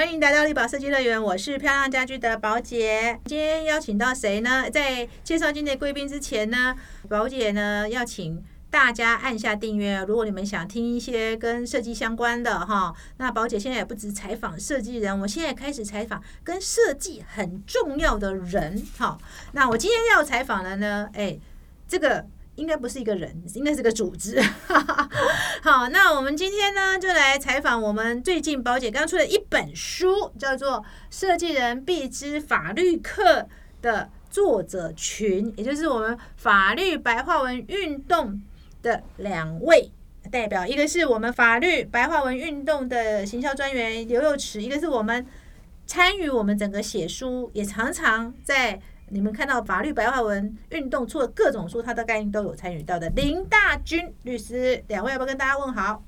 欢迎来到立宝设计乐园，我是漂亮家居的宝姐。今天邀请到谁呢？在介绍今天贵宾之前呢，宝姐呢要请大家按下订阅。如果你们想听一些跟设计相关的哈，那宝姐现在也不止采访设计人，我现在开始采访跟设计很重要的人。好，那我今天要采访的呢，哎，这个。应该不是一个人，应该是个组织。好，那我们今天呢，就来采访我们最近宝姐刚出的一本书，叫做《设计人必知法律课》的作者群，也就是我们法律白话文运动的两位代表，一个是我们法律白话文运动的行销专员刘佑池，一个是我们参与我们整个写书，也常常在。你们看到法律白话文运动出的各种书，他的概念都有参与到的。林大军律师，两位要不要跟大家问好？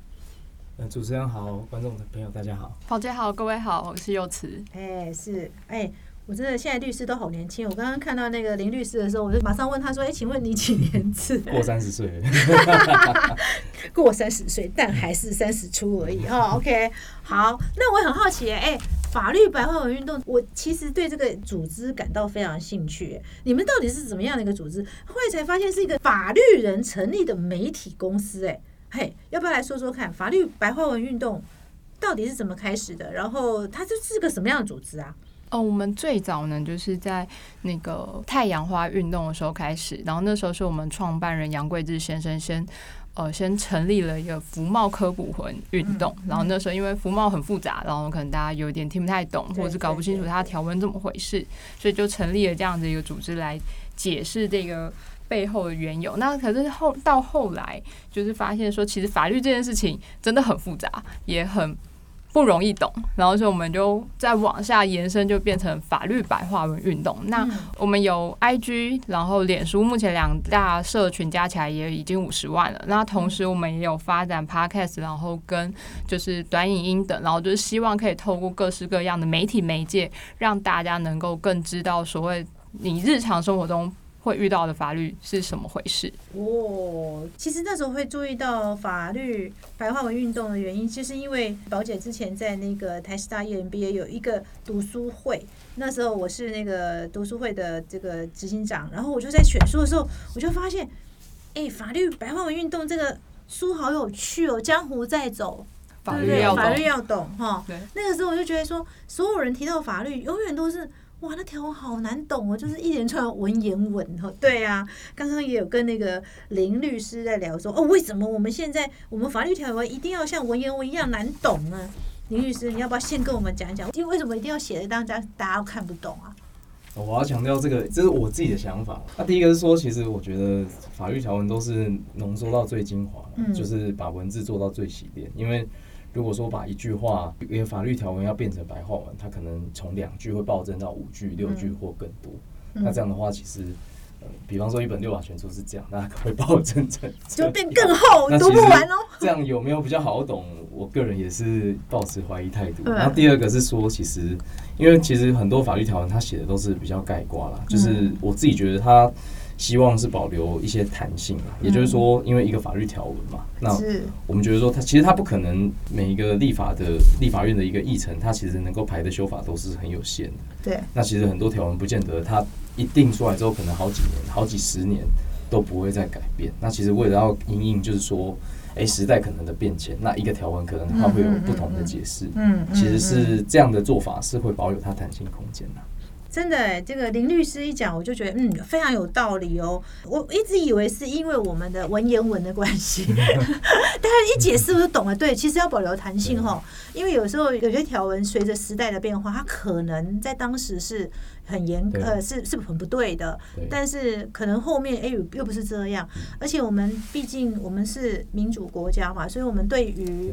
呃，主持人好，观众朋友大家好，宝姐好，各位好，我是幼慈。哎，是哎。我真的现在律师都好年轻。我刚刚看到那个林律师的时候，我就马上问他说：“哎，请问你几年次？”过三十岁，过三十岁，但还是三十出而已。哦 OK，好，那我很好奇，哎，法律白话文运动，我其实对这个组织感到非常兴趣。你们到底是怎么样的一个组织？后来才发现是一个法律人成立的媒体公司。哎，嘿，要不要来说说看，法律白话文运动到底是怎么开始的？然后它这是个什么样的组织啊？哦，我们最早呢，就是在那个太阳花运动的时候开始，然后那时候是我们创办人杨贵志先生先呃先成立了一个服贸科普魂运动，然后那时候因为服贸很复杂，然后可能大家有点听不太懂，或者是搞不清楚它的条文怎么回事，所以就成立了这样的一个组织来解释这个背后的缘由。那可是后到后来，就是发现说，其实法律这件事情真的很复杂，也很。不容易懂，然后所以我们就再往下延伸，就变成法律白话文运动。那我们有 IG，然后脸书，目前两大社群加起来也已经五十万了。那同时我们也有发展 Podcast，然后跟就是短影音等，然后就是希望可以透过各式各样的媒体媒介，让大家能够更知道所谓你日常生活中。会遇到的法律是什么回事？哦，其实那时候会注意到法律白话文运动的原因，就是因为宝姐之前在那个台师大 EMBA 有一个读书会，那时候我是那个读书会的这个执行长，然后我就在选书的时候，我就发现，哎，法律白话文运动这个书好有趣哦，江湖在走，法律要法律要懂哈。对，那个时候我就觉得说，所有人提到法律，永远都是。哇，那条文好难懂哦，就是一连串文言文哦。对啊，刚刚也有跟那个林律师在聊说，哦，为什么我们现在我们法律条文一定要像文言文一样难懂呢？林律师，你要不要先跟我们讲一讲，为为什么一定要写的大家大家看不懂啊？我要强调这个，这是我自己的想法。那第一个是说，其实我觉得法律条文都是浓缩到最精华就是把文字做到最洗练，因为。如果说把一句话一个法律条文要变成白话文，它可能从两句会暴增到五句、六句或更多。那这样的话，其实呃，比方说一本六法全书是这样，那会暴增成就变更厚，读不完哦。这样有没有比较好懂？我个人也是抱持怀疑态度。然后第二个是说，其实因为其实很多法律条文它写的都是比较概括啦，就是我自己觉得它。希望是保留一些弹性啊，也就是说，因为一个法律条文嘛，那我们觉得说，它其实它不可能每一个立法的立法院的一个议程，它其实能够排的修法都是很有限的。对，那其实很多条文不见得它一定出来之后，可能好几年、好几十年都不会再改变。那其实为了要因应，就是说，哎，时代可能的变迁，那一个条文可能它会有不同的解释。嗯，其实是这样的做法是会保有它弹性空间的。真的，这个林律师一讲，我就觉得嗯，非常有道理哦。我一直以为是因为我们的文言文的关系，但是一解释我就懂了。对，其实要保留弹性哈，因为有时候有些条文随着时代的变化，它可能在当时是很严呃是是很不对的，但是可能后面哎又不是这样。而且我们毕竟我们是民主国家嘛，所以我们对于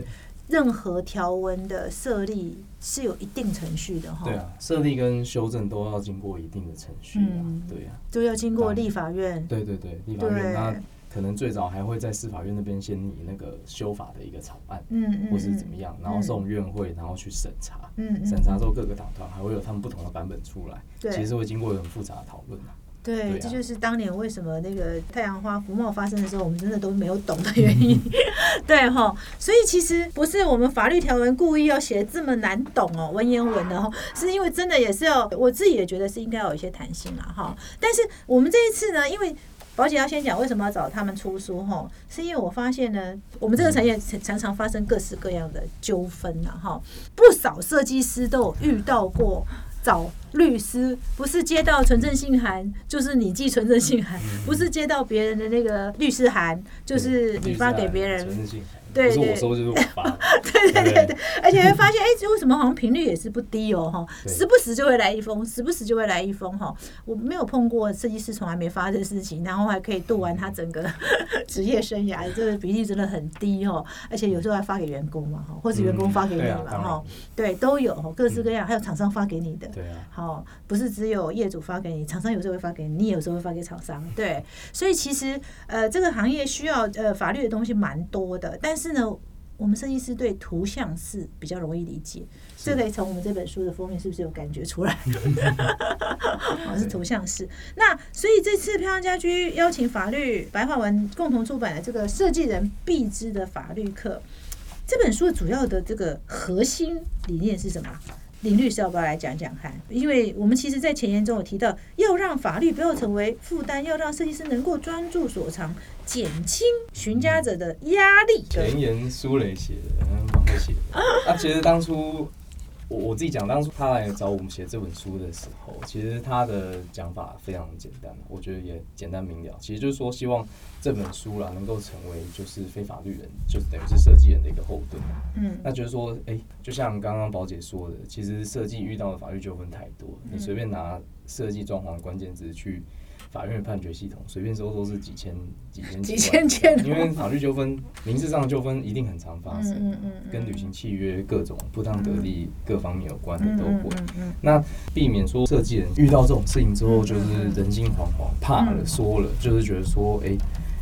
任何条文的设立是有一定程序的哈。对啊，设立跟修正都要经过一定的程序啊。对啊，都要经过立法院。对对对，立法院那可能最早还会在司法院那边先拟那个修法的一个草案，嗯嗯，或是怎么样，然后送院会，然后去审查。嗯嗯。审查之后各个党团还会有他们不同的版本出来。对。其实会经过很复杂的讨论啊。对，对啊这就是当年为什么那个太阳花福茂发生的时候，我们真的都没有懂的原因。对哈，所以其实不是我们法律条文故意要写这么难懂哦，文言文的哈，是因为真的也是要，我自己也觉得是应该有一些弹性啦哈。但是我们这一次呢，因为保险要先讲为什么要找他们出书哈，是因为我发现呢，我们这个产业常常发生各式各样的纠纷呐哈，不少设计师都有遇到过。找律师不是接到纯正信函，就是你寄纯正信函；不是接到别人的那个律师函，就是你发给别人。对不是对。我收就是我发。对对对。对，而且会发现，哎、这为什么好像频率也是不低哦，哈，时不时就会来一封，时不时就会来一封，哈。我没有碰过设计师从来没发生事情，然后还可以度完他整个 职业生涯，这个比例真的很低哦。而且有时候还发给员工嘛，哈，或者员工发给你嘛，哈，对，都有，哈各式各样，还有厂商发给你的，对啊，好，不是只有业主发给你，厂商有时候会发给你，你有时候会发给厂商，对，所以其实呃，这个行业需要呃法律的东西蛮多的，但是呢，我们设计师对图像是比较容易理解，这可以从我们这本书的封面是不是有感觉出来？哦，是图像式。那所以这次漂亮家居邀请法律白话文共同出版的这个设计人必知的法律课，这本书主要的这个核心理念是什么？林律师要不要来讲讲看？因为我们其实，在前言中有提到，要让法律不要成为负担，要让设计师能够专注所长，减轻寻家者的压力。前言苏磊写的，嗯蛮会写的。啊，其实当初我我自己讲，当初他来找我们写这本书的时候，其实他的讲法非常简单，我觉得也简单明了。其实就是说，希望这本书啦能够成为就是非法律人，就是等于是设计人的一个后盾。嗯。那就是说，哎、就像刚刚宝姐说的，其实设计遇到的法律纠纷太多，你随便拿设计装潢的关键字去法院的判决系统，随便搜都是几千、几千、几万千件因为法律纠纷、民事上的纠纷一定很常发生，嗯嗯跟履行契约各种不当得利各方面有关的都会。嗯嗯那避免说设计人遇到这种事情之后，嗯就是人心惶惶，怕了、嗯。说了，就是觉得说，哎、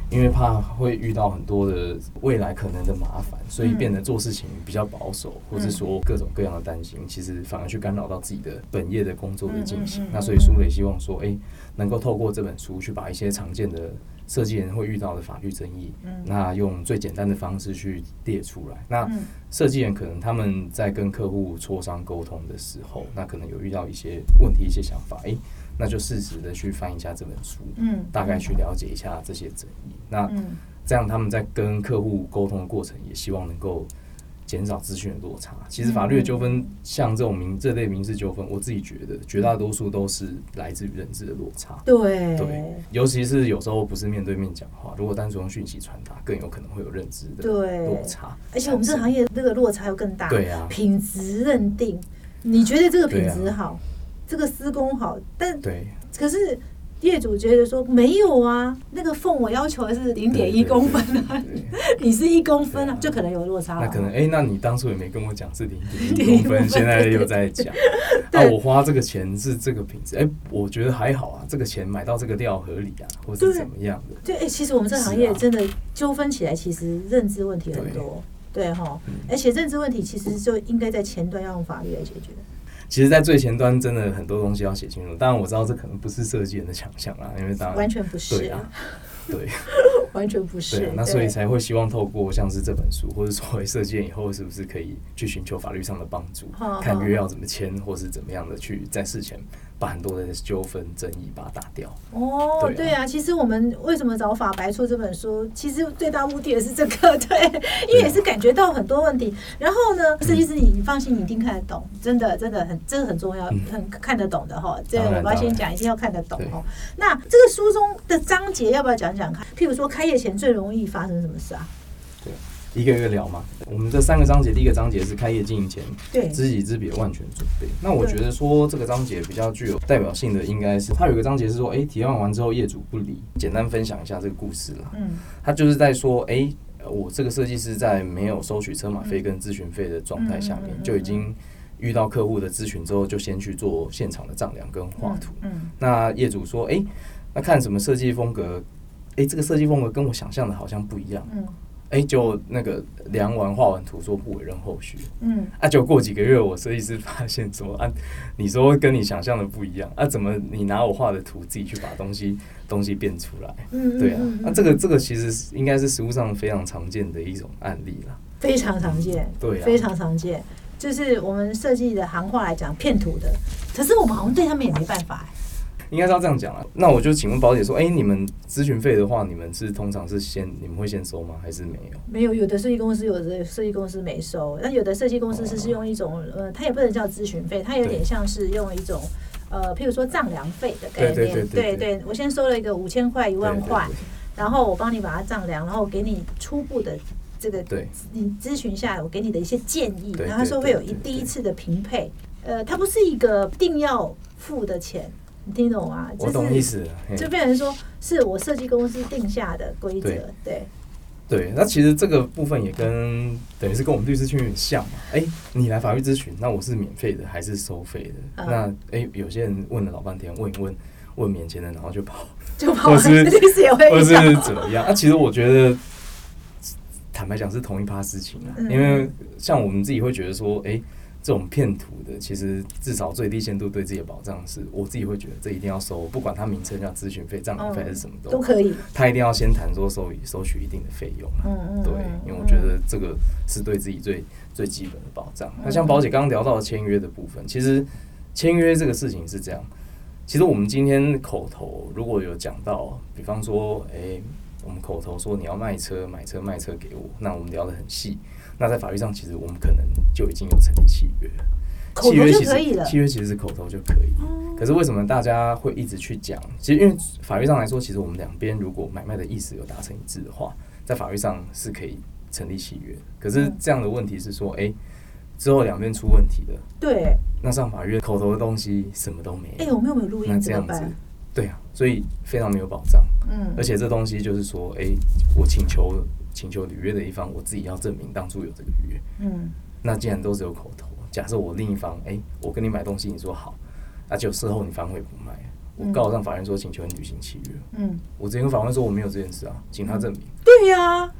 因为怕会遇到很多的未来可能的麻烦，所以变得做事情比较保守，或是说各种各样的担心，其实反而去干扰到自己的本业的工作的进行。那所以苏磊希望说，哎、能够透过这本书去把一些常见的设计人会遇到的法律争议，嗯那用最简单的方式去列出来。那嗯设计人可能他们在跟客户磋商沟通的时候，那可能有遇到一些问题、一些想法，诶、那就适时的去翻一下这本书，嗯大概去了解一下这些争议。那嗯这样他们在跟客户沟通的过程，也希望能够减少资讯的落差。其实法律的纠纷，像这种民这类民事纠纷，我自己觉得绝大多数都是来自于认知的落差。对对，尤其是有时候不是面对面讲话，如果单纯用讯息传达，更有可能会有认知的落差。而且我们这个行业这个落差又更大。对啊品质认定，你觉得这个品质好，这个施工好，但对，可是业主觉得说没有啊，那个缝我要求的是零点一公分啊，你是一公分啊，啊。就可能有落差了。那可能哎、那你当初也没跟我讲是零点0.1一公分，现在又在讲，对。那我花这个钱是这个品质，哎、我觉得还好啊，这个钱买到这个料合理啊，或是怎么样的，对，哎、其实我们这个行业真的纠纷起来，其实认知问题很多。对。哈，嗯而且认知问题其实就应该在前端要用法律来解决。其实，在最前端真的很多东西要写清楚。当然，我知道这可能不是设计人的强项啊，因为当然完全不是对啊，对完全不是。对啊，那所以才会希望透过像是这本书，或者作为设计人以后，是不是可以去寻求法律上的帮助，看约要怎么签，或是怎么样的去在事前把很多的纠纷争议把它打掉。哦，对啊对啊，其实我们为什么找法白出这本书，其实最大目的也是这个，对，因为也是感觉到很多问题。然后呢，设计师你你放心，你一定看得懂，真的真的很这个很重要，嗯很看得懂的哈。这我要先讲，一定要看得懂对哦。那这个书中的章节要不要讲讲看？譬如说开业前最容易发生什么事啊？一个一个聊嘛。我们这三个章节，第一个章节是开业经营前对，知己知彼的万全准备。那我觉得说这个章节比较具有代表性的，应该是它有一个章节是说，哎、提案完之后业主不理，简单分享一下这个故事啦。嗯他就是在说，哎、呃我这个设计师在没有收取车马费跟咨询费的状态下面就已经遇到客户的咨询之后，就先去做现场的丈量跟画图。嗯那业主说，哎、那看什么设计风格？哎、这个设计风格跟我想象的好像不一样。嗯哎，就那个量完画完图说不委任后续，嗯，啊，就过几个月，我设计师发现什么啊？你说跟你想象的不一样啊？怎么你拿我画的图自己去把东西东西变出来？嗯对啊嗯，那这个这个其实应该是实物上非常常见的一种案例啦。非常常见，对啊非常常见。就是我们设计的行话来讲，骗图的，可是我们好像对他们也没办法、哎应该是要这样讲啊。那我就请问宝姐说，哎、你们咨询费的话，你们是通常是先你们会先收吗？还是没有？没有，有的设计公司有的设计公司没收，那有的设计公司是是用一种呃，它也不能叫咨询费，它有点像是用一种呃，譬如说丈量费的概念。对对对我先收了一个五千块、一万块，然后我帮你把它丈量，然后给你初步的这个对你咨询下来，我给你的一些建议，然后他说会有一第一次的评配，呃，它不是一个定要付的钱，你听懂吗？我懂意思了。就变成说是我设计公司定下的规则对，对。对，那其实这个部分也跟等于是跟我们律师圈有点像嘛。哎、你来法律咨询，那我是免费的还是收费的？嗯那哎、有些人问了老半天，问一问，问免钱的，然后就跑，就跑，或是 律师也会或是怎么样？那、其实我觉得，坦白讲是同一趴事情啊。嗯因为像我们自己会觉得说，哎、这种骗图的，其实至少最低限度对自己的保障是，我自己会觉得这一定要收，不管他名称叫咨询费、账单费还是什么都都可以。他一定要先谈说收收取一定的费用啊。嗯嗯，对嗯，因为我觉得这个是对自己最最基本的保障。嗯那像宝姐刚刚聊到的签约的部分，其实签约这个事情是这样。其实我们今天口头如果有讲到，比方说，诶，我们口头说你要卖车、买车、卖车给我，那我们聊得很细。那在法律上，其实我们可能就已经有成立契约了。契约其实契约其实是口头就可以。嗯可是为什么大家会一直去讲？其实因为法律上来说，其实我们两边如果买卖的意思有达成一致的话，在法律上是可以成立契约。可是这样的问题是说，哎、之后两边出问题了，对，那上法院口头的东西什么都没哎，有，我们有没有录那音？那这样子？，对啊，所以非常没有保障。嗯而且这东西就是说，哎、我请求请求履约的一方，我自己要证明当初有这个约。嗯。那既然都只有口头，假设我另一方，哎、我跟你买东西，你说好，那就事后你反悔不卖，我嗯告上法院说请求你履行契约，嗯，我直接跟法官说我没有这件事啊，请他证明。对呀，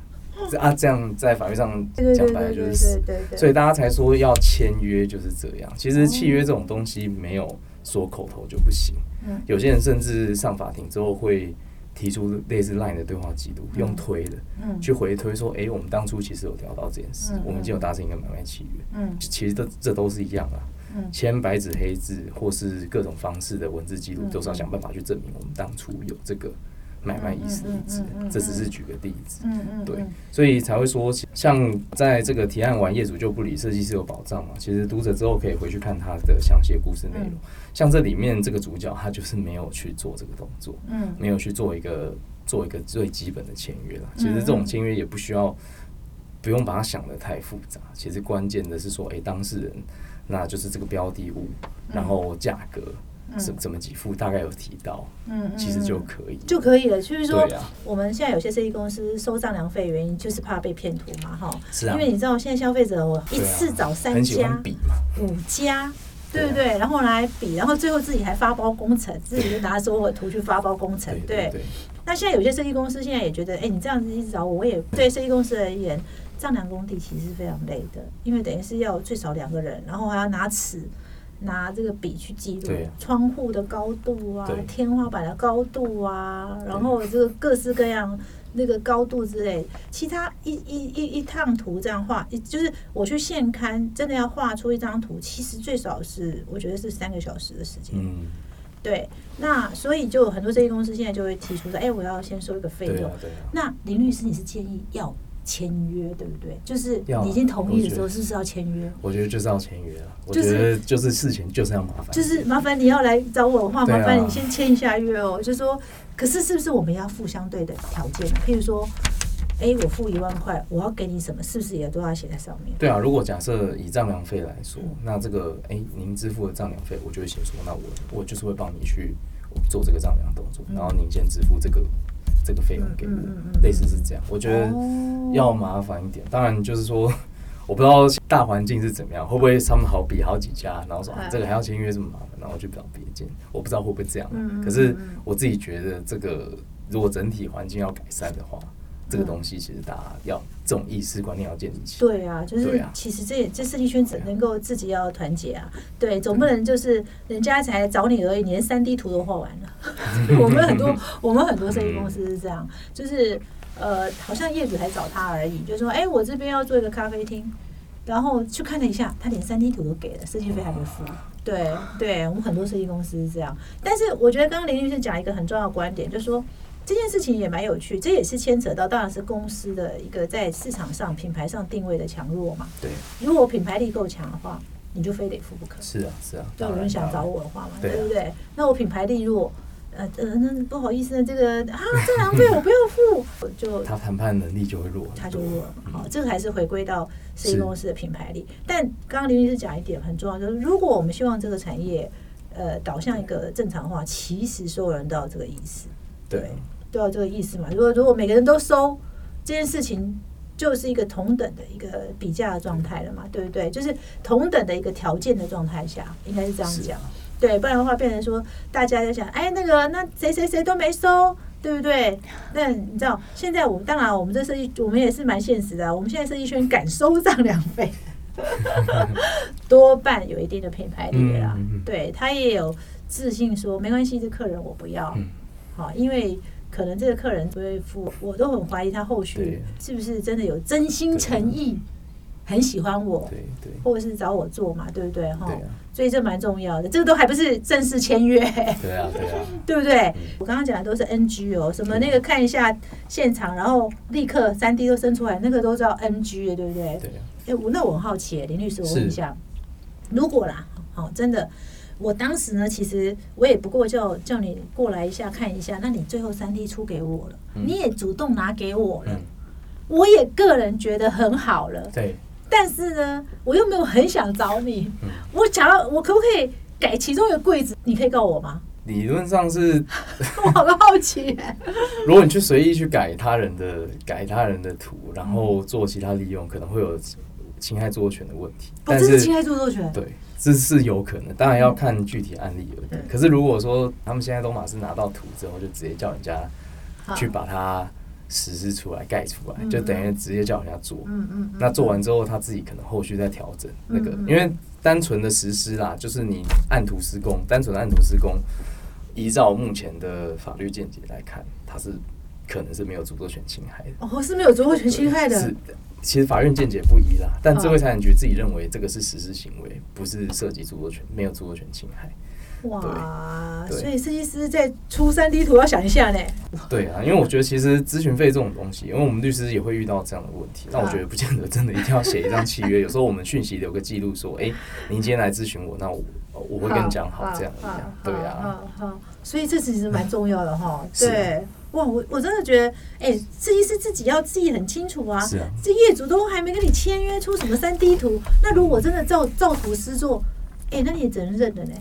这啊，这样在法律上讲白了就是死。所以大家才说要签约就是这样。其实契约这种东西没有说口头就不行，嗯。有些人甚至上法庭之后会提出类似 LINE 的对话记录，用推的嗯。去回推说，哎、我们当初其实有聊到这件事嗯，我们已经有达成一个买卖契约。嗯。其实这这都是一样啊，嗯。签白纸黑字或是各种方式的文字记录嗯，都是要想办法去证明我们当初有这个买卖意思。这只是举个例子，嗯嗯，对嗯，所以才会说，像在这个提案完业主就不理，设计师有保障嘛。其实读者之后可以回去看他的详细的故事内容嗯。像这里面这个主角，他就是没有去做这个动作，嗯没有去做一个做一个最基本的签约了。嗯其实这种签约也不需要，不用把它想的太复杂。其实关键的是说，诶，当事人那就是这个标的物，然后价格怎怎么给付，大概有提到，嗯，其实就嗯可以。就可以了。就是说我们现在有些设计公司收丈量费，原因就是怕被骗图嘛，哈。是啊因为你知道现在消费者我一次找三家、比嘛，五家。对不对？然后来比，然后最后自己还发包工程，自己就拿所有的图去发包工程。对对，那现在有些设计公司现在也觉得，哎，你这样子一直找我，我也对设计公司而言，丈量工地其实是非常累的，因为等于是要最少两个人，然后还要拿尺、拿这个笔去记录窗户的高度啊、天花板的高度啊，然后这个各式各样那个高度之类，其他一一一一趟图这样画，一就是我去现刊真的要画出一张图，其实最少是我觉得是三个小时的时间。嗯，对，那所以就很多设计公司现在就会提出说，哎，我要先收一个费用啊。啊。那林律师，你是建议要签约，对不对？就是你已经同意的时候，是不是要签约？我觉得就是要签约了。我觉得就是事情就是要麻烦，就是麻烦你要来找我的话，麻烦你先签一下约哦。就说，可是是不是我们要付相对的条件？譬如说，哎，我付一万块，我要给你什么，是不是也都要写在上面？对啊。如果假设以丈量费来说嗯，那这个哎、您支付的丈量费，我就会写说，那我我就是会帮你去做这个丈量动作，嗯然后您先支付这个这个费用给我类似是这样。我觉得哦要麻烦一点，当然就是说。我不知道大环境是怎么样，会不会他们好比好几家，然后说、啊嗯、这个还要签约这么麻烦，然后去找别间，我不知道会不会这样可是我自己觉得，这个如果整体环境要改善的话，这个东西其实大家要这种意识观念要建立起来。对啊，就是其实这这设计圈只能够自己要团结啊，对，总不能就是人家才找你而已，连三 D 图都画完了。我们很多 我们很多设计公司是这样，就是呃，好像业主才找他而已，就说哎，我这边要做一个咖啡厅，然后去看了一下，他连三 D 图都给了，设计费还没付。对对，我们很多设计公司是这样，但是我觉得刚刚林律师讲一个很重要的观点，就是说。这件事情也蛮有趣，这也是牵扯到，当然是公司的一个在市场上品牌上定位的强弱嘛。对，如果品牌力够强的话，你就非得付不可。是啊，是啊。就有人想找我的话嘛，对不对？那我品牌力弱，呃呃，那不好意思呢，这个啊，这两费我不要付，就他谈判能力就会弱，他就弱了。好，这个还是回归到设计公司的品牌力。但刚刚林律师讲一点很重要，就是如果我们希望这个产业呃导向一个正常化，其实所有人都有这个意思。对。都要这个意思嘛？如果如果每个人都收这件事情，就是一个同等的一个比价的状态了嘛？对不对？就是同等的一个条件的状态下，应该是这样讲。对，不然的话变成说大家在想，哎，那个那谁谁谁都没收，对不对？那你知道现在我们当然我们这设计我们也是蛮现实的，我们现在设计圈敢收丈量费，多半有一定的品牌力啦。对他也有自信说没关系，这客人我不要，好，因为。可能这个客人不会付，我都很怀疑他后续是不是真的有真心诚意，很喜欢我，对对，或者是找我做嘛，对不对？哈，所以这蛮重要的，这个都还不是正式签约，对啊对啊，对不对？我刚刚讲的都是 NG 哦，什么那个看一下现场，然后立刻三 D 都生出来，那个都叫 NG 的，对不对？对。哎，我那我很好奇，林律师，我问一下，如果啦，好，真的。我当时呢，其实我也不过叫叫你过来一下看一下，那你最后三 D 出给我了，你也主动拿给我了，我也个人觉得很好了。对。但是呢，我又没有很想找你，我想要我可不可以改其中一个柜子？你可以告我吗？理论上是。我好好奇。如果你去随意去改他人的改他人的图，然后做其他利用，可能会有侵害著作权的问题。哦，这是侵害著作权。对。这是有可能，当然要看具体案例而已。可是如果说他们现在都马是拿到图之后，就直接叫人家去把它实施出来、盖出来，就等于直接叫人家做。嗯嗯。那做完之后，他自己可能后续再调整那个，因为单纯的实施啦，就是你按图施工，单纯的按图施工，依照目前的法律见解来看，它是可能是没有著作权侵害的。哦，是没有著作权侵害的。是的。其实法院见解不一啦，但智慧财产局自己认为这个是实施行为，不是涉及著作权，没有著作权侵害。哇，所以设计师在出三 D 图要想一下呢。对啊，因为我觉得其实咨询费这种东西，因为我们律师也会遇到这样的问题，那我觉得不见得真的一定要写一张契约。有时候我们讯息留个记录说，哎，您今天来咨询我，那我我会跟你讲好这样。对啊，好，所以这其实蛮重要的哈。对。哇，我我真的觉得，哎，设计师自己要自己很清楚啊。是啊。这业主都还没跟你签约出什么三 D 图，那如果真的照照图施作，哎，那你也只能认了呢。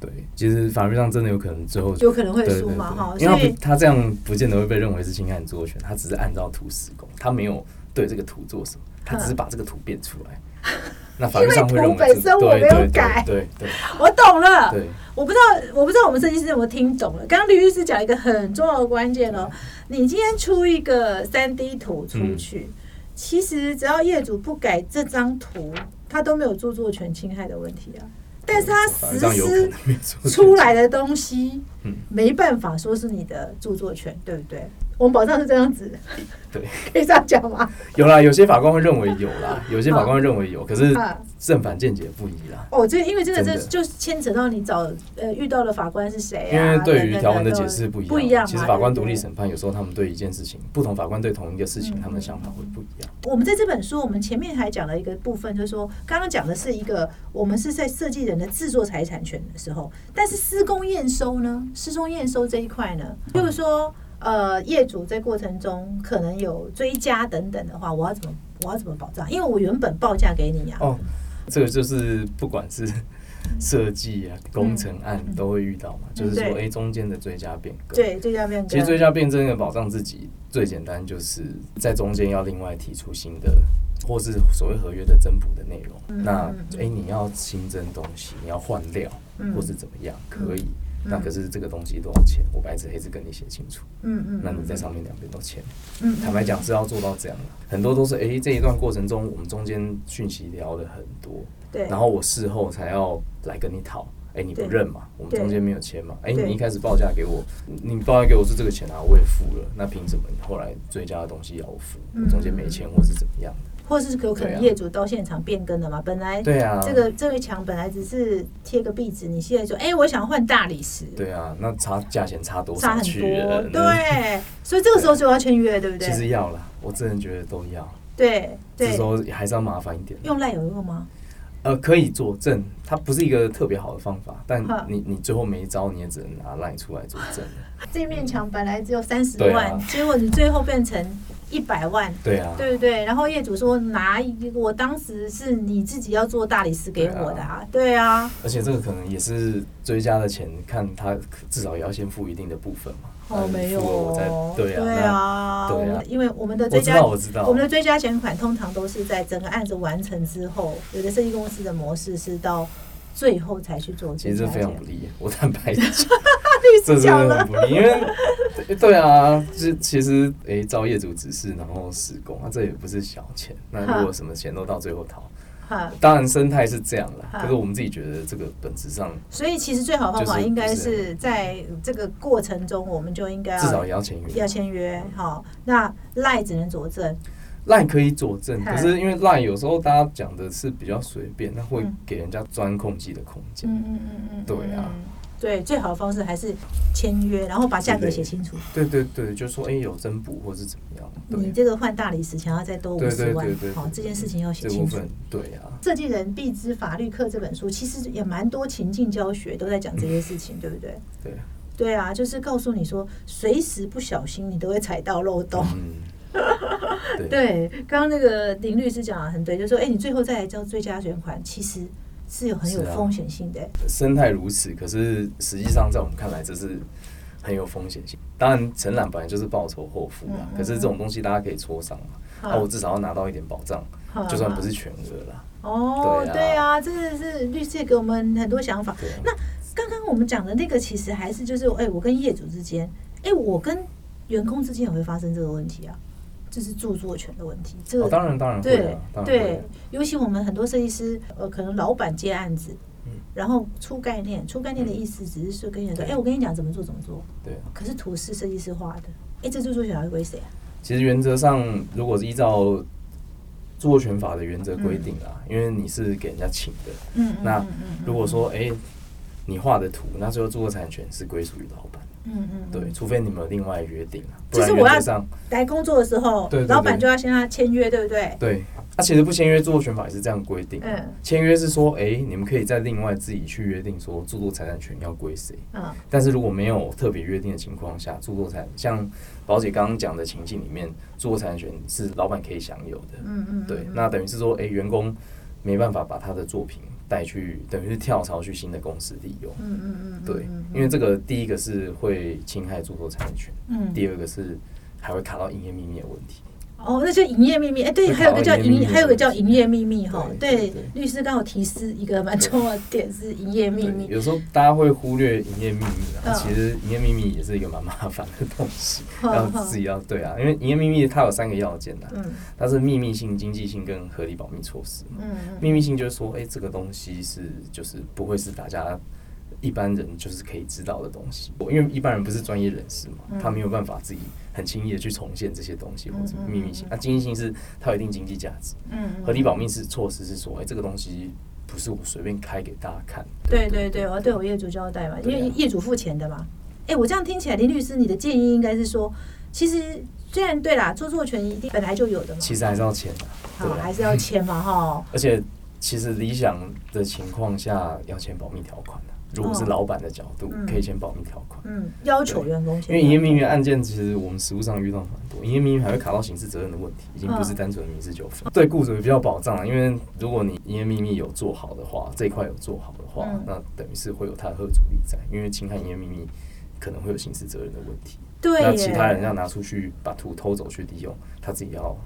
对，其实法律上真的有可能最后有可能会输嘛，哈。因为他这样不见得会被认为是侵害著作权，他只是按照图施工，他没有对这个图做什么，他只是把这个图变出来。那法律上会认为本身我没有改，对对，我懂了。对。我不知道，我不知道我们设计师有没有听懂了。刚刚吕律师讲一个很重要的关键哦，你今天出一个三 D 图出去，其实只要业主不改这张图，他都没有著作权侵害的问题啊。但是他实施出来的东西，没办法说是你的著作权，对不对？我们保障是这样子，对，可以这样讲吗？有啦，有些法官会认为有啦，有些法官会认为有，可是正反见解不一啦。哦，这因为这个这就牵扯到你找呃遇到的法官是谁啊？因为对于条文的解释不一样，不一样。其实法官独立审判有时候他们对一件事情，不同法官对同一个事情，他们的想法会不一样。我们在这本书，我们前面还讲了一个部分，就是说刚刚讲的是一个我们是在设计人的制作财产权的时候，但是施工验收呢，施工验收这一块呢，就是说。呃，业主在过程中可能有追加等等的话，我要怎么我要怎么保障？因为我原本报价给你呀。哦，这个就是不管是设计啊、工程案都会遇到嘛，就是说，哎，中间的追加变更。对，追加变更。其实追加变更的保障自己最简单，就是在中间要另外提出新的，或是所谓合约的增补的内容。那哎，你要新增东西，你要换料，或是怎么样，可以。那可是这个东西多少钱，我白纸黑字跟你写清楚，嗯嗯，那你在上面两边都签。嗯，坦白讲是要做到这样的，很多都是诶这一段过程中我们中间讯息聊了很多，对，然后我事后才要来跟你讨。哎，你不认嘛？我们中间没有签嘛？哎，对你一开始报价给我，你报价给我是这个钱啊，我也付了，那凭什么你后来追加的东西要我付？中间没签或是怎么样的？或是有可能业主到现场变更了嘛？本来对啊，这个这个墙本来只是贴个壁纸，你现在说，哎，我想换大理石，对啊，那差价钱差多少差很多？，对，所以这个时候就要签约，对不对其？实要了，我真的觉得都要，对对这时，候还是要麻烦一点。用赖有用吗？呃，可以佐证，它不是一个特别好的方法，但你你最后没招，你也只能拿赖出来佐证。这面墙本来只有三十万，结果你最后变成一百万，对啊，对不对？然后业主说拿一个，我当时是你自己要做大理石给我的啊，对啊，而且这个可能也是追加的钱，看他至少也要先付一定的部分嘛。哦，没有我对啊，对啊，因为我们的追加我知道，我知道，我们的追加钱款通常都是在整个案子完成之后，有的设计公司的模式是到最后才去做其实这非常不。利，我坦白讲，这真的，不利，因为对啊，这其实诶，照业主指示然后施工，啊，这也不是小钱。那如果什么钱都到最后掏，当然生态是这样了，可是我们自己觉得这个本质上所以其实最好的方法应该是在这个过程中，我们就应该至少要也要签约。要签约。好，那赖只能佐证，赖可以佐证，可是因为赖有时候大家讲的是比较随便，那会给人家钻空隙的空间。嗯嗯嗯嗯，对啊，对，最好的方式还是签约，然后把价格写清楚。对对对，就说哎、有增补或是怎么样，你这个换大理石想要再多五十万好，这件事情要写清楚。分对啊，设计人必知法律课这本书，其实也蛮多情境教学都在讲这些事情，对不对？对，对啊，就是告诉你说，随时不小心你都会踩到漏洞。嗯，对对，刚刚那个林律师讲的很对，就说，哎，你最后再来交追加选款，其实是有很有风险性的。生态如此，可是实际上在我们看来，这是很有风险性。当然，承揽本来就是报酬后付啦嗯，嗯可是这种东西大家可以磋商嘛。好那我至少要拿到一点保障，好就算不是全额啦。哦，对啊对啊，真的是律师也给我们很多想法。那刚刚我们讲的那个，其实还是就是，哎，我跟业主之间，哎，我跟员工之间也会发生这个问题啊，这是著作权的问题。这个、哦，当然当然会对啊，当然对啊。，尤其我们很多设计师，呃，可能老板接案子，嗯然后出概念，出概念的意思只是说跟人说，对哎，我跟你讲怎么做怎么做，对啊。可是图是设计师画的，哎，这著作权要归谁啊？其实原则上，如果是依照著作权法的原则规定啊，因为你是给人家请的，嗯那如果说哎、你画的图，那最后著作财产权是归属于老板，嗯嗯，对，除非你们有另外约定啊，不然就是我要来工作的时候，老板就要先让他签约，对不对？对。那、其实不签约，著作权法也是这样规定。嗯签约是说，哎、你们可以再另外自己去约定说著作财产权要归谁。嗯但是如果没有特别约定的情况下，著作财像宝姐刚刚讲的情境里面，著作财产权是老板可以享有的。嗯嗯，对，嗯那等于是说，哎、员工没办法把他的作品带去，等于是跳槽去新的公司利用。嗯嗯嗯，对嗯，因为这个第一个是会侵害著作产权，嗯，第二个是还会卡到营业秘密的问题。哦，那就营业秘密，哎，对，还有个叫营，还有个叫营业秘密哈。对律师刚好提示一个蛮重要的点是营业秘，密。有时候大家会忽略营业秘密其实营业秘密也是一个蛮麻烦的东西，然后自己要对啊，因为营业秘密它有三个要件啊，嗯它是秘密性、经济性跟合理保密措施嘛。嗯秘密性就是说，哎、这个东西是就是不会是大家一般人就是可以知道的东西，因为一般人不是专业人士嘛，嗯他没有办法自己很轻易的去重现这些东西或者秘密性嗯。那经济性是它有一定经济价值，嗯，合理保密是措施是说，哎、这个东西不是我随便开给大家看。对对对，我要对我业主交代嘛，因为业主付钱的嘛。哎，我这样听起来，林律师，你的建议应该是说，其实虽然对啦，著作权一定本来就有的嘛，其实还是要签的，对好，啊还是要签嘛哈。而且其实理想的情况下要签保密条款的。如果是哦老板的角度，嗯。可以签保密条款。嗯，要求员工因，为营业秘密案件，其实我们实务上遇到很多，营业秘密还会卡到刑事责任的问题，已经不是单纯的民事纠纷。对雇主也比较保障啊，因为如果你营业秘密有做好的话，这一块有做好的话，嗯。那等于是会有他的贺阻力在，因为侵害营业秘密可能会有刑事责任的问题。对，那其他人要拿出去把图偷走去利用，他自己要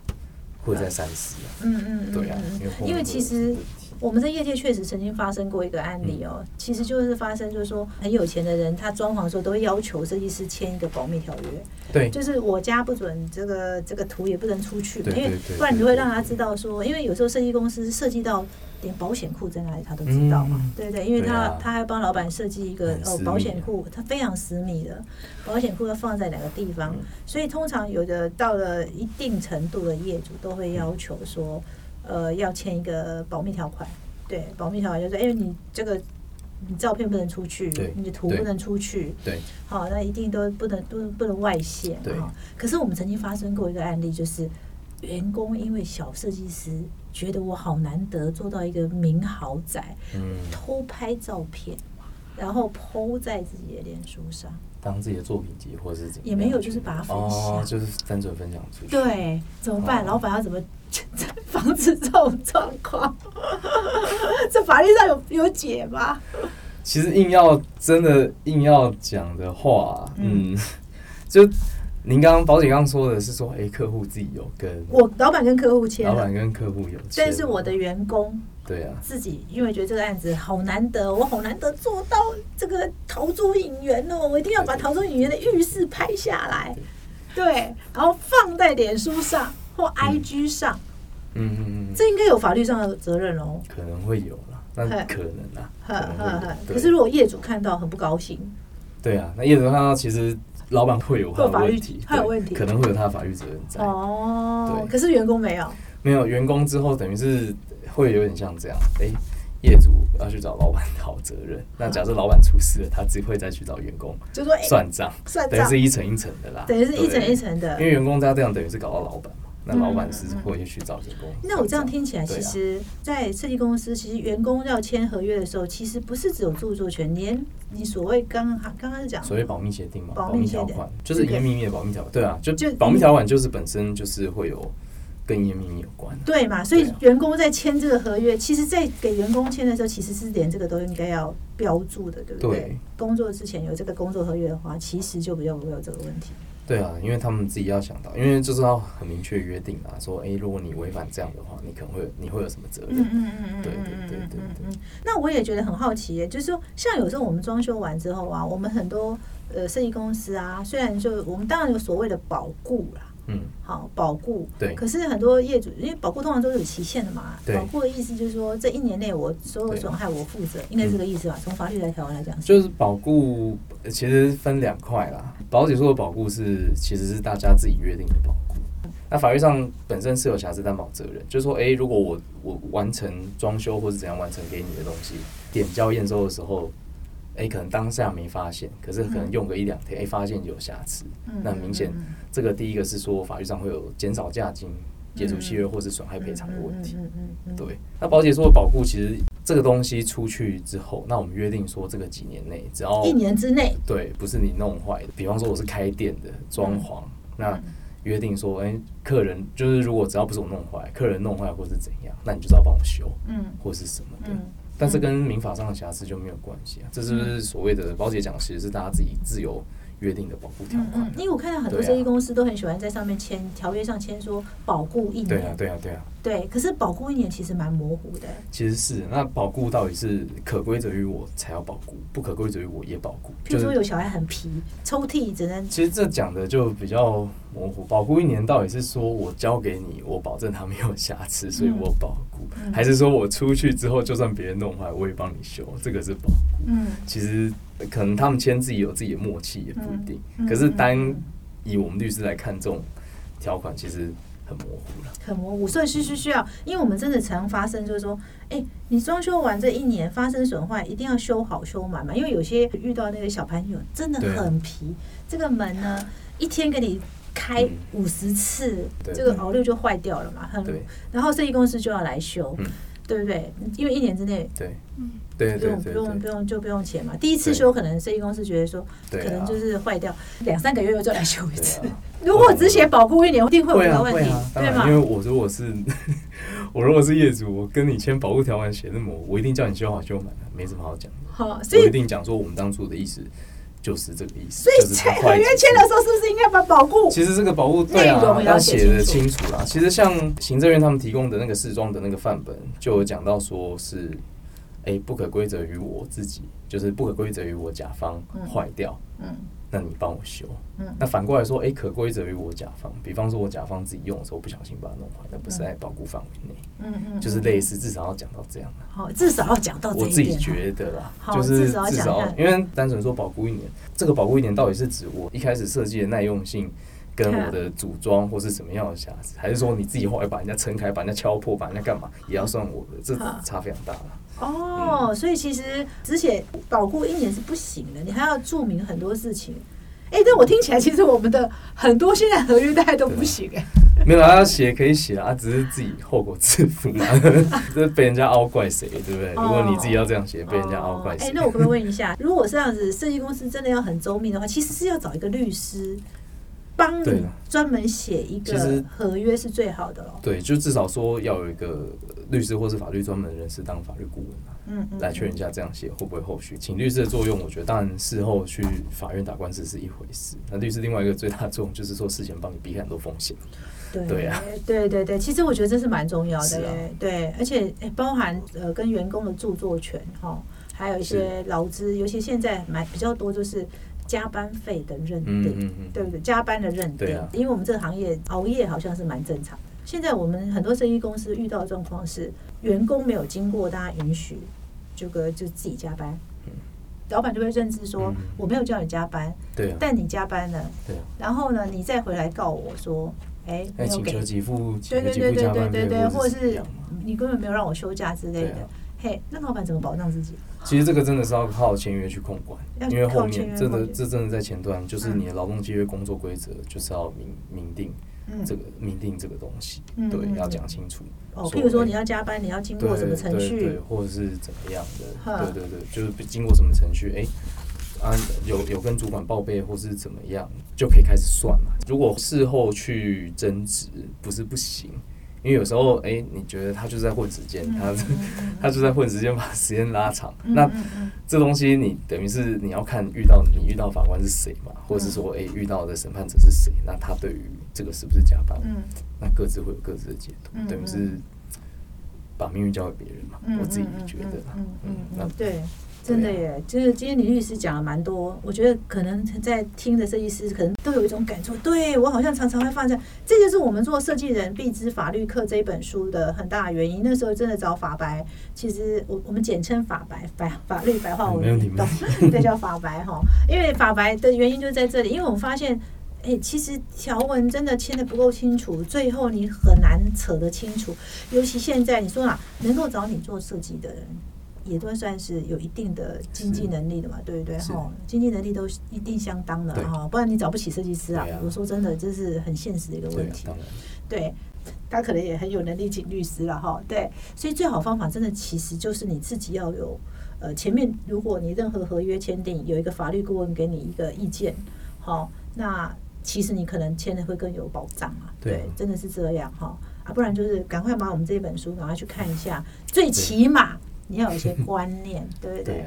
会在三思啊。嗯嗯，嗯对啊嗯，因为其实我们在业界确实曾经发生过一个案例哦，其实就是发生就是说很有钱的人，他装潢的时候都会要求设计师签一个保密条约，对，就是我家不准这个这个图也不能出去，因为不然你就会让他知道说，因为有时候设计公司设计到连保险库在哪里他都知道嘛，嗯。对对，因为他、啊。他还帮老板设计一个哦保险库，他非常私密的保险库要放在哪个地方，嗯。所以通常有的到了一定程度的业主都会要求说，呃，要签一个保密条款。对，保密条款就是，因为你这个你照片不能出去对，你的图不能出去，对，好，那一定都不能不能不能外泄对哈。可是我们曾经发生过一个案例，就是员工因为小设计师觉得我好难得做到一个名豪宅，嗯，偷拍照片，然后 PO 在自己的脸书上，当自己的作品集或者是怎么样也没有就是把它分享哦，就是单纯分享出去。对，怎么办？哦老板要怎么 防止这种状况？这法律上有有解吗？其实硬要真的硬要讲的话，嗯嗯，就您刚刚保险刚刚说的是说，哎、客户自己有跟我老板跟客户签老板，跟客户有签，但是我的员工对啊，自己因为觉得这个案子好难得，我好难得做到这个逃出影园哦，我一定要把逃出影园的浴室拍下来，对，然后放在脸书上或 IG 上，嗯嗯嗯，这应该有法律上的责任哦。可能会有啦，那嘿可能啦，呵呵呵，可是如果业主看到很不高兴，对啊，那业主看到其实老板会有法律问题，对他有问题。可能会有他的法律责任在。哦，对。可是员工没有，没有员工之后，等于是会有点像这样，哎、业主要去找老板 讨责任。那假设老板出事了，他只会再去找员工就说哎，算账，算账等于是一层一层的啦，等于是一层一层的因为员工他这样等于是搞到老板嘛，那老板是会去找员工。那我这样听起来，啊其实，在设计公司，其实员工要签合约的时候，其实不是只有著作权，连你所谓刚刚刚刚是讲所谓保密协定嘛，保保密条款就是营业秘密的保密条款，对啊，就就保密条款就是本身就是会有跟营业秘密有关的。对嘛，所以员工在签这个合约，其实，在给员工签的时候，其实是连这个都应该要标注的，对不对？对工作之前有这个工作合约的话，其实就比较不会有这个问题。对啊，因为他们自己要想到，因为就是要很明确约定啊，说，哎、如果你违反这样的话，你可能会你会有什么责任？嗯嗯嗯嗯对对对对对嗯。那我也觉得很好奇耶，就是说，像有时候我们装修完之后啊，我们很多呃设计公司啊，虽然就我们当然有所谓的保固啦，嗯，好保固，对。可是很多业主，因为保固通常都是有期限的嘛，对。保固的意思就是说，这一年内我所有对。损害我负责，应该是这个意思吧？从法律来条文来讲，就是保固呃其实分两块啦。保姐说的保固是其实是大家自己约定的保固，那法律上本身是有瑕疵担保责任，就是说，诶，如果我我完成装修或是怎样完成给你的东西，点交验收的时候，诶，可能当下没发现，可是可能用个一两天，诶，发现有瑕疵，嗯。那很明显这个第一个是说法律上会有减少价金、解除契约或是损害赔偿的问题。对，那保险说的保护，其实这个东西出去之后，那我们约定说这个几年内，只要一年之内，对，不是你弄坏的，比方说我是开店的装潢，嗯。那约定说，哎、客人就是如果只要不是我弄坏，客人弄坏或是怎样，那你就是要帮我修嗯。或是什么的。嗯但是跟民法上的瑕疵就没有关系啊，这是不是所谓的保险讲，其实是大家自己自由约定的保护条嗯款啊、嗯，因为我看到很多设计公司都很喜欢在上面签条约上签说保护一对啊，对啊，对啊，对，可是保固一年其实蛮模糊的，其实是那保固到底是可归责于我才要保固，不可归责于我也保固，譬如说有小孩很皮，抽屉只能其实这讲的就比较模糊，保固一年到底是说我交给你，我保证它没有瑕疵，所以我保固，嗯还是说我出去之后就算别人弄坏，我也帮你修，这个是保固。嗯其实可能他们签自己有自己的默契，也不一定。嗯嗯可是单嗯以我们律师来看，这种条款其实很模糊了。很模糊，所以是是需要，因为我们真的常发生，就是说，哎、你装修完这一年发生损坏，一定要修好修满嘛，因为有些遇到那个小朋友真的很皮，这个门呢一天给你开嗯。五十次，对这个熬六就坏掉了嘛，很，然后设计公司就要来修，嗯。对不对？因为一年之内对。嗯。对对不用不用不用就不用钱嘛，第一次修可能设计公司觉得说，可能就是坏掉，两三个月又再来修一次。如果只写保护一年，一定会有个问题，对吗，因为？我如果是 我如果是业主，我跟你签保护条款写那么，我一定叫你修好修满的，没什么好讲的。好，所以我一定讲说我们当初的意思就是这个意思。所以签合约签的时候，是不是应该把保护？其实这个保护对啊，要写的清楚啦。其实像行政院他们提供的那个试装的那个范本，就有讲到说是，哎，不可归责于我自己，就是不可归责于我甲方坏掉。嗯。那你帮我修，嗯，那反过来说，哎，可归责于我甲方。比方说，我甲方自己用的时候不小心把它弄坏，那不是在保护范围内，嗯嗯，就是类似，至少要讲到这样的。好，至少要讲到。我自己觉得啦，就是至少，因为单纯说保护一年，这个保护一年到底是指我一开始设计的耐用性，跟我的组装或是什么样的瑕疵，还是说你自己后来把人家撑开，把人家敲破，把人家干嘛，也要算我的？这差非常大了。哦，所以其实只写保护一年是不行的，你还要注明很多事情。哎，但我听起来，其实我们的很多现在合约大概都不行哎。没有，要写可以写啊，只是自己后果自负嘛。这被人家凹怪谁，对不对？如果你自己要这样写，被人家凹怪谁？哎，那我可不可以问一下，如果是这样子，设计公司真的要很周密的话，其实是要找一个律师。帮你专门写一个合约是最好的了。对，就至少说要有一个律师或是法律专门人士当法律顾问嘛，嗯嗯，来确认一下这样写会不会后续请律师的作用。我觉得当然事后去法院打官司是一回事，那律师另外一个最大的作用就是说事前帮你避开很多风险。对对呀，对对对，其实我觉得这是蛮重要的，对，而且包含呃跟员工的著作权哈，还有一些劳资，尤其现在蛮比较多就是。加班费的认定，对不对？加班的认定，因为我们这个行业熬夜好像是蛮正常的。现在我们很多生意公司遇到的状况是，员工没有经过大家允许，这个就自己加班。老板就会认知说，我没有叫你加班，对，但你加班了，对。然后呢，你再回来告我说，哎，没有给给付，对对对对对对对，或者是你根本没有让我休假之类的。嘿，那老板怎么保障自己？其实这个真的是要靠签约去控管，因为后面真的这真的在前端，就是你的劳动契约工作规则就是要明明定这个明定这个东西，对，要讲清楚。哦，譬如说你要加班，你要经过什么程序，或者是怎么样的？对对对，就是经过什么程序？哎，啊，有有跟主管报备或是怎么样，就可以开始算嘛。如果事后去争执，不是不行。因为有时候，哎，你觉得他就在混时间，他 他就在混时间，把时间拉长。那这东西你等于是你要看遇到你遇到法官是谁嘛，或者是说，哎，遇到的审判者是谁？那他对于这个是不是加班？那各自会有各自的解读，等于是把命运交给别人嘛。我自己觉得，嗯嗯，那对。真的耶，就是今天李律师讲了蛮多，我觉得可能在听的设计师可能都有一种感触。对我好像常常会放下，这就是我们做设计人必知法律课这一本书的很大的原因。那时候真的找法白，其实我我们简称法白，白法律白话文运动，对，叫法白哈。因为法白的原因就在这里，因为我们发现，哎，其实条文真的签的不够清楚，最后你很难扯得清楚。尤其现在你说啊，能够找你做设计的人。也都算是有一定的经济能力的嘛，对不对？哈，经济能力都一定相当的哈，不然你找不起设计师啊。我说真的，这是很现实的一个问题。对，他可能也很有能力请律师了哈。对，所以最好方法真的其实就是你自己要有呃，前面如果你任何合约签订有一个法律顾问给你一个意见，好，那其实你可能签的会更有保障啊。对，真的是这样哈啊，不然就是赶快把我们这本书赶快去看一下，最起码。你要有一些观念，对不对？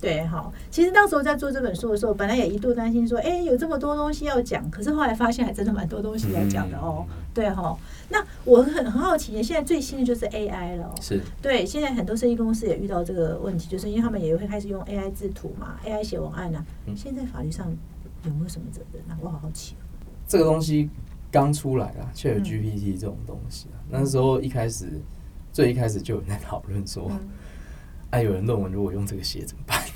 对，好。其实当时候在做这本书的时候，本来也一度担心说，哎，有这么多东西要讲，可是后来发现还真的蛮多东西要讲的哦。对哈，那我很很好奇，现在最新的就是 AI 了。是。对，现在很多设计公司也遇到这个问题，就是因为他们也会开始用 AI 制图嘛，AI 写文案呢。现在法律上有没有什么责任呢？我好好奇。这个东西刚出来啊，却有 GPT 这种东西啊。那时候一开始，最一开始就有人在讨论说。哎，有人论文如果用这个写怎么办？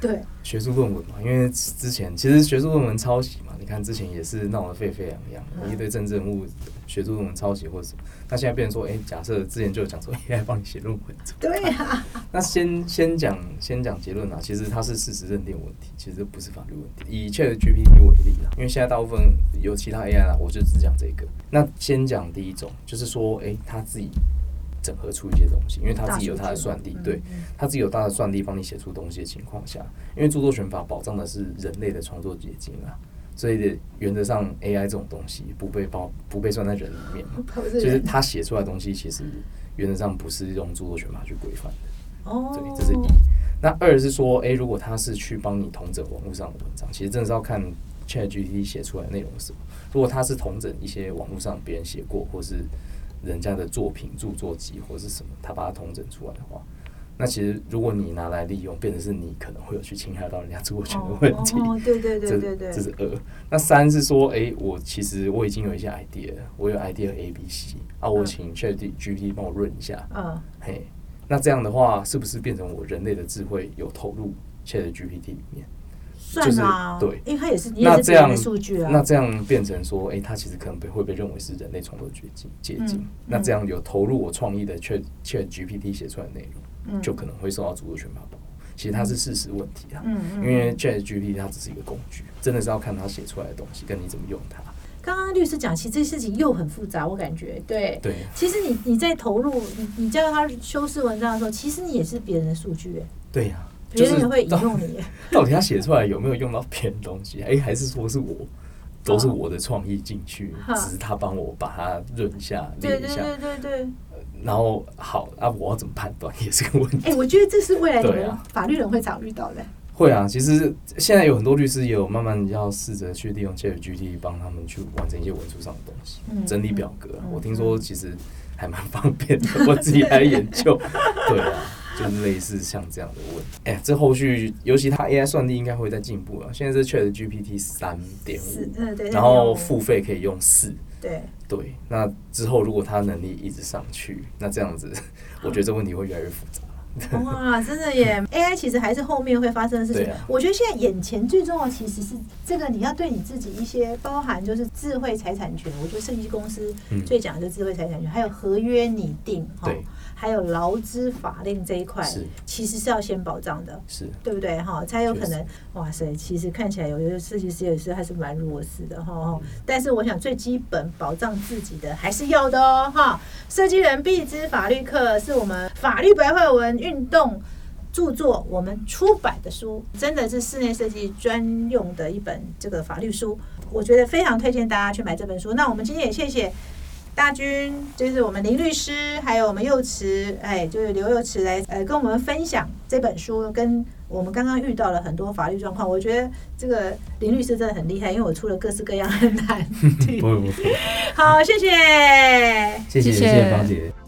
对，学术论文嘛，因为之前其实学术论文抄袭嘛，你看之前也是闹得沸沸扬扬，一堆政治人物学术论文抄袭或者什么。那现在变成说，哎，假设之前就有讲说 AI 帮你写论文，对呀。那先先讲先讲结论啊，其实它是事实认定问题，其实不是法律问题。以 ChatGPT 为例啦，因为现在大部分有其他 AI 啦，我就只讲这个。那先讲第一种，就是说，哎，他自己。整合出一些东西，因为他自己有他的算力，对他自己有他的算力帮你写出东西的情况下，因为著作权法保障的是人类的创作结晶啊，所以原则上 AI 这种东西不被包不被算在人里面嘛，就是他写出来的东西其实原则上不是用著作权法去规范的。哦，对，这是一。那二是说，哎、如果他是去帮你统整网络上的文章，其实真的是要看 ChatGPT 写出来的内容是什么。如果他是统整一些网络上别人写过，或是人家的作品、著作集或是什么，他把它统整出来的话，那其实如果你拿来利用，变成是你可能会有去侵害到人家著作权的问题。哦，对对对这对对这，是二。那三是说，哎、我其实我已经有一些 idea，了我有 idea A、B、C 啊，我嗯请 ChatGPT 帮我润一下，嗯，嘿，那这样的话，是不是变成我人类的智慧有投入 ChatGPT 里面？算啊，就是对因为它也是你那这样数据啊，那这样变成说，哎、它其实可能被会被认为是人类创作捷径捷径。嗯那这样有投入我创意的 Chat ChatGPT 写出来的内容，嗯就可能会受到著作权法保护。其实它是事实问题啊，嗯嗯，因为 ChatGPT 它只是一个工具，真的是要看它写出来的东西跟你怎么用它。刚刚律师讲，其实这事情又很复杂，我感觉对。对，其实你你在投入你你叫他修饰文章的时候，其实你也是别人的数据，哎对呀、别人也会引到用你，哎 到底他写出来有没有用到别人东西？哎、还是说是我，都是我的创意进去，哈只是他帮我把它润一下、对练一下，对对对对。然后好啊，我要怎么判断 也是个问题。哎，我觉得这是未来你们对啊法律人会常遇到的。会啊，其实现在有很多律师也有慢慢要试着去利用 ChatGPT 帮他们去完成一些文书上的东西，嗯整理表格啊、嗯我听说其实还蛮方便的，我自己还研究。对啊，就是类似像这样的问题。哎、这后续尤其它 AI 算力应该会再进步了。现在是 ChatGPT 三点五，然后付费可以用四。对对，那之后如果它能力一直上去，那这样子，我觉得这问题会越来越复杂。哇，真的耶！AI 其实还是后面会发生的事情。啊我觉得现在眼前最重要其实是这个，你要对你自己一些包含就是智慧财产权。我觉得设计公司嗯最讲的就是智慧财产权，还有合约拟定哈，还有劳资法令这一块，其实是要先保障的。是，对不对哈？才有可能，哇塞！其实看起来有些设计师也是还是蛮弱势的哈但是我想最基本保障自己的还是要的哦哈。设计人必知法律课是我们法律白话文运动著作我们出版的书，真的是室内设计专用的一本这个法律书，我觉得非常推荐大家去买这本书。那我们今天也谢谢。大军就是我们林律师，还有我们幼慈，哎，就是刘幼慈来呃跟我们分享这本书，跟我们刚刚遇到了很多法律状况。我觉得这个林律师真的很厉害，因为我出了各式各样的难题。好，谢谢。谢谢谢谢谢谢芳姐。